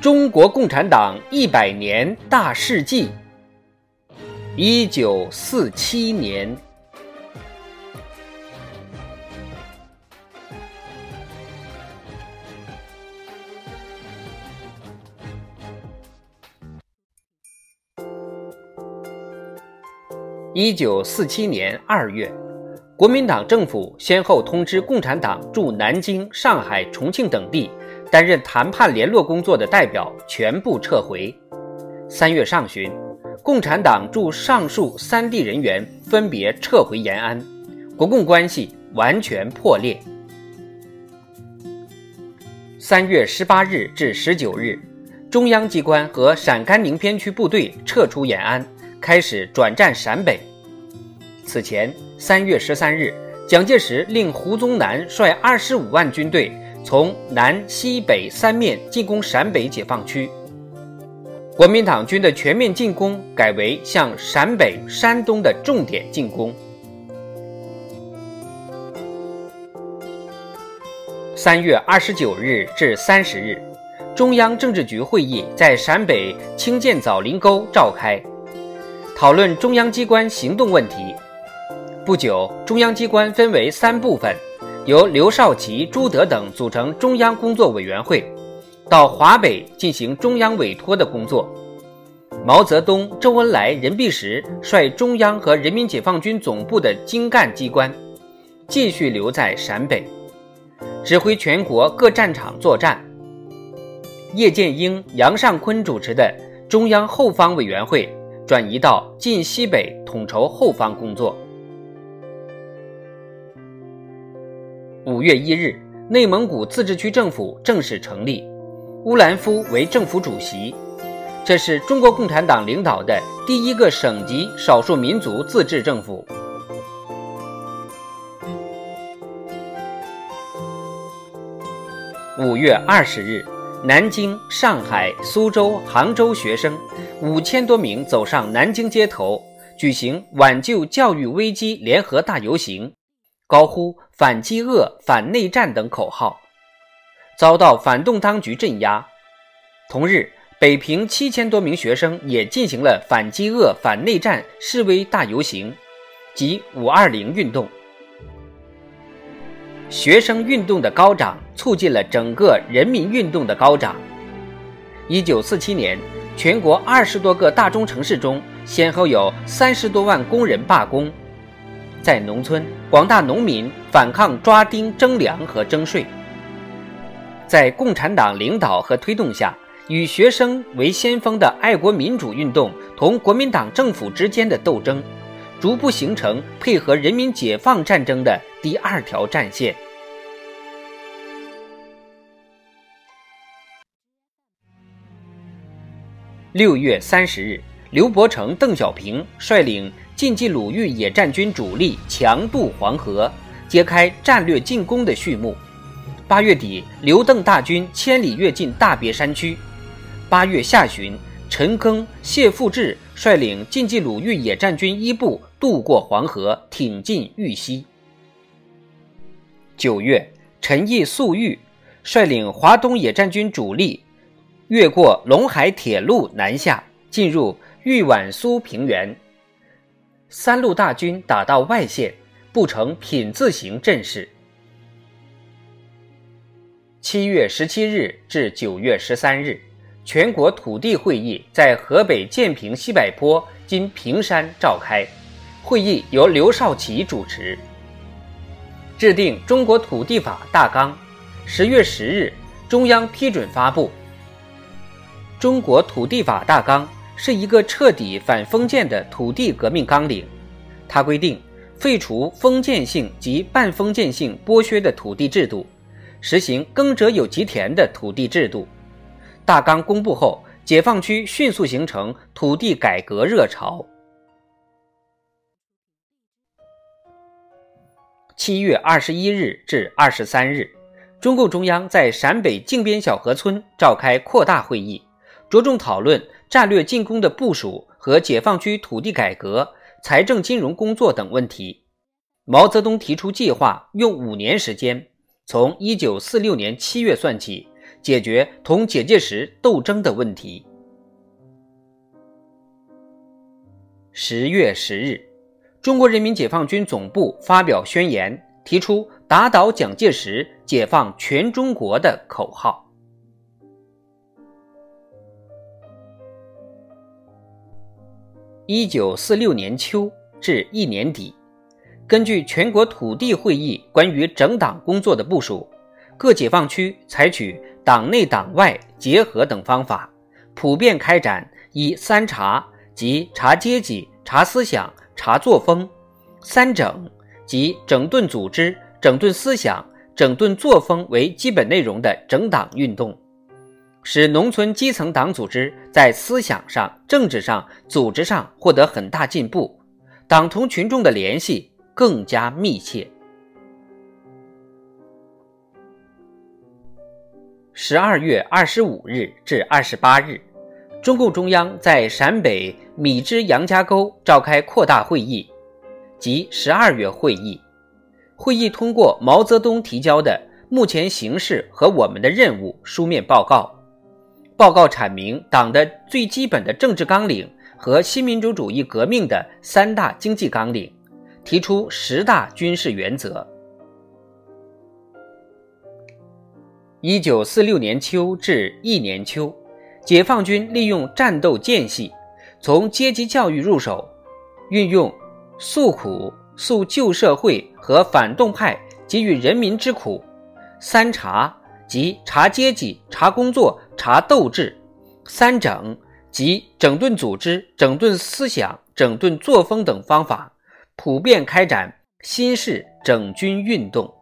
中国共产党一百年大事记》。一九四七年，一九四七年二月。国民党政府先后通知共产党驻南京、上海、重庆等地担任谈判联络工作的代表全部撤回。三月上旬，共产党驻上述三地人员分别撤回延安，国共关系完全破裂。三月十八日至十九日，中央机关和陕甘宁边区部队撤出延安，开始转战陕北。此前，三月十三日，蒋介石令胡宗南率二十五万军队从南、西北三面进攻陕北解放区。国民党军的全面进攻改为向陕北、山东的重点进攻。三月二十九日至三十日，中央政治局会议在陕北清涧枣林沟召开，讨论中央机关行动问题。不久，中央机关分为三部分，由刘少奇、朱德等组成中央工作委员会，到华北进行中央委托的工作。毛泽东、周恩来、任弼时率中央和人民解放军总部的精干机关，继续留在陕北，指挥全国各战场作战。叶剑英、杨尚昆主持的中央后方委员会转移到晋西北，统筹后方工作。五月一日，内蒙古自治区政府正式成立，乌兰夫为政府主席。这是中国共产党领导的第一个省级少数民族自治政府。五月二十日，南京、上海、苏州、杭州学生五千多名走上南京街头，举行挽救教育危机联合大游行。高呼“反饥饿、反内战”等口号，遭到反动当局镇压。同日，北平七千多名学生也进行了反饥饿、反内战示威大游行，即“五二零”运动。学生运动的高涨，促进了整个人民运动的高涨。一九四七年，全国二十多个大中城市中，先后有三十多万工人罢工。在农村，广大农民反抗抓丁征粮和征税。在共产党领导和推动下，与学生为先锋的爱国民主运动同国民党政府之间的斗争，逐步形成配合人民解放战争的第二条战线。六月三十日，刘伯承、邓小平率领。晋冀鲁豫野战军主力强渡黄河，揭开战略进攻的序幕。八月底，刘邓大军千里跃进大别山区。八月下旬，陈赓、谢富治率领晋冀鲁豫野战军一部渡过黄河，挺进豫西。九月，陈毅、粟裕率领华东野战军主力越过陇海铁路南下，进入豫皖苏平原。三路大军打到外线，布成品字形阵势。七月十七日至九月十三日，全国土地会议在河北建平西柏坡（今平山）召开，会议由刘少奇主持，制定中国土地法大纲。十月十日，中央批准发布《中国土地法大纲》。是一个彻底反封建的土地革命纲领。它规定废除封建性及半封建性剥削的土地制度，实行耕者有其田的土地制度，大纲公布后，解放区迅速形成土地改革热潮。七月二十一日至二十三日，中共中央在陕北靖边小河村召开扩大会议，着重讨论战略进攻的部署和解放区土地改革、财政金融工作等问题。毛泽东提出计划，用五年时间，从一九四六年七月算起，解决同蒋介石斗争的问题。十月十日，中国人民解放军总部发表宣言，提出“打倒蒋介石，解放全中国”的口号。一九四六年秋至一年底。根据全国土地会议关于整党工作的部署，各解放区采取党内党外结合等方法，普遍开展以三查即查阶级、查思想、查作风；三整即整顿组织、整顿思想、整顿作风为基本内容的整党运动，使农村基层党组织在思想上、政治上、组织上获得很大进步，党同群众的联系。更加密切。十二月二十五日至二十八日，中共中央在陕北米脂杨家沟召开扩大会议，即十二月会议。会议通过毛泽东提交的目前形势和我们的任务书面报告，报告阐明党的最基本的政治纲领和新民主主义革命的三大经济纲领。提出十大军事原则。一九四六年秋至一年秋，解放军利用战斗间隙，从阶级教育入手，运用诉苦、诉旧社会和反动派给予人民之苦，三查即查阶级、查工作、查斗志，三整即整顿组织、整顿思想、整顿作风等方法。普遍开展新式整军运动。